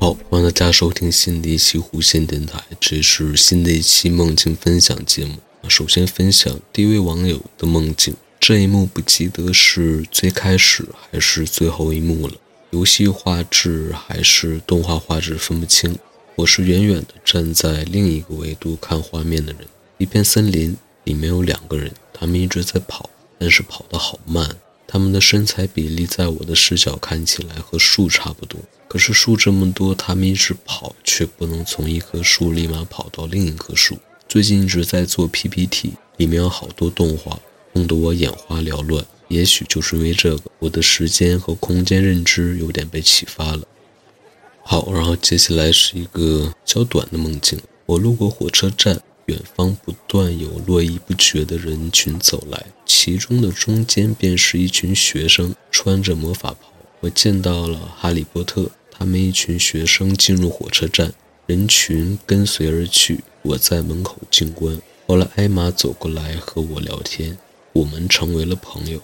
好，欢迎大家收听新的一期弧线电台，这是新的一期梦境分享节目。首先分享第一位网友的梦境，这一幕不记得是最开始还是最后一幕了，游戏画质还是动画画质分不清。我是远远的站在另一个维度看画面的人，一片森林里面有两个人，他们一直在跑，但是跑得好慢。他们的身材比例在我的视角看起来和树差不多，可是树这么多，他们一直跑却不能从一棵树立马跑到另一棵树。最近一直在做 PPT，里面有好多动画，弄得我眼花缭乱。也许就是因为这个，我的时间和空间认知有点被启发了。好，然后接下来是一个较短的梦境。我路过火车站。远方不断有络绎不绝的人群走来，其中的中间便是一群学生，穿着魔法袍。我见到了哈利波特。他们一群学生进入火车站，人群跟随而去。我在门口静观。后来艾玛走过来和我聊天，我们成为了朋友。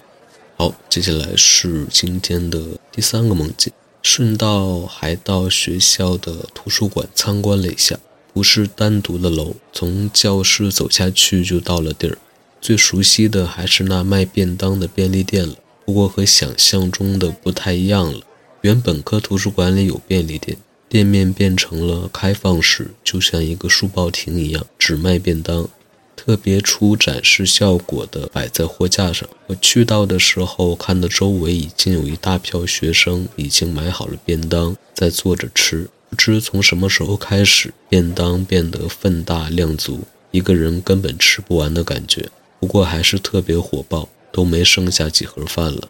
好，接下来是今天的第三个梦境。顺道还到学校的图书馆参观了一下。不是单独的楼，从教室走下去就到了地儿。最熟悉的还是那卖便当的便利店了，不过和想象中的不太一样了。原本科图书馆里有便利店，店面变成了开放式，就像一个书报亭一样，只卖便当，特别出展示效果的摆在货架上。我去到的时候，看到周围已经有一大票学生已经买好了便当，在坐着吃。不知从什么时候开始，便当变得分大量足，一个人根本吃不完的感觉。不过还是特别火爆，都没剩下几盒饭了。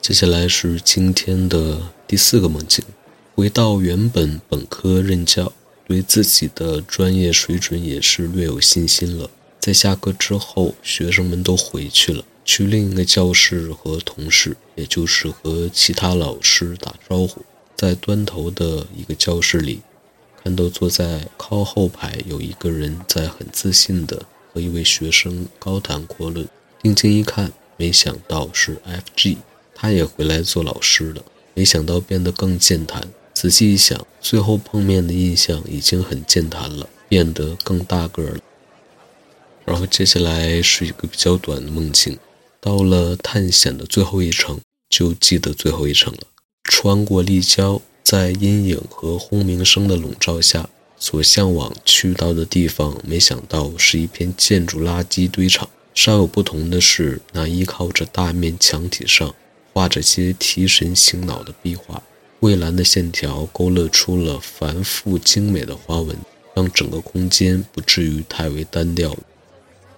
接下来是今天的第四个梦境，回到原本本科任教，对自己的专业水准也是略有信心了。在下课之后，学生们都回去了，去另一个教室和同事，也就是和其他老师打招呼。在端头的一个教室里，看到坐在靠后排有一个人在很自信地和一位学生高谈阔论。定睛一看，没想到是 F.G，他也回来做老师了。没想到变得更健谈。仔细一想，最后碰面的印象已经很健谈了，变得更大个了。然后接下来是一个比较短的梦境，到了探险的最后一程，就记得最后一程了。穿过立交，在阴影和轰鸣声的笼罩下，所向往去到的地方，没想到是一片建筑垃圾堆场。稍有不同的是，那依靠着大面墙体上画着些提神醒脑的壁画，蔚蓝的线条勾勒出了繁复精美的花纹，让整个空间不至于太为单调。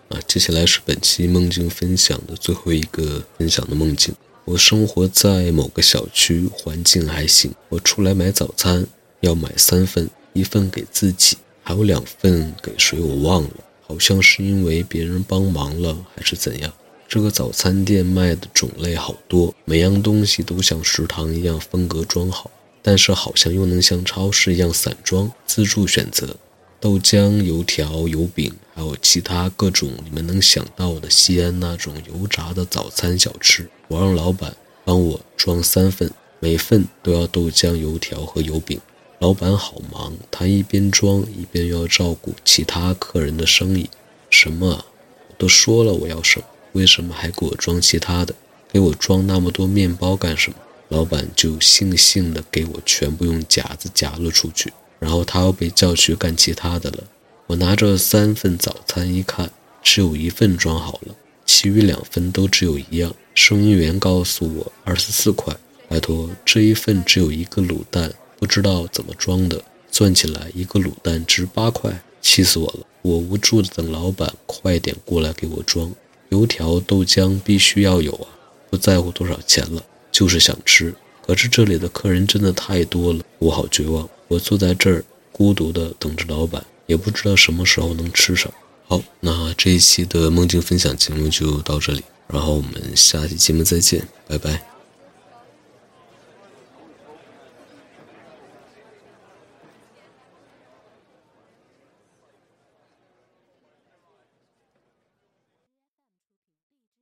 啊，接下来是本期梦境分享的最后一个分享的梦境。我生活在某个小区，环境还行。我出来买早餐，要买三份，一份给自己，还有两份给谁我忘了，好像是因为别人帮忙了还是怎样。这个早餐店卖的种类好多，每样东西都像食堂一样分隔装好，但是好像又能像超市一样散装，自助选择。豆浆、油条、油饼，还有其他各种你们能想到的西安那种油炸的早餐小吃。我让老板帮我装三份，每份都要豆浆、油条和油饼。老板好忙，他一边装一边要照顾其他客人的生意。什么？我都说了我要省，为什么还给我装其他的？给我装那么多面包干什么？老板就悻悻地给我全部用夹子夹了出去。然后他又被叫去干其他的了。我拿着三份早餐一看，只有一份装好了，其余两份都只有一样。收银员告诉我二十四块，拜托，这一份只有一个卤蛋，不知道怎么装的，算起来一个卤蛋值八块，气死我了！我无助的等老板快点过来给我装。油条、豆浆必须要有啊，不在乎多少钱了，就是想吃。可是这里的客人真的太多了，我好绝望。我坐在这儿，孤独的等着老板，也不知道什么时候能吃上。好，那这一期的梦境分享节目就到这里，然后我们下期节目再见，拜拜。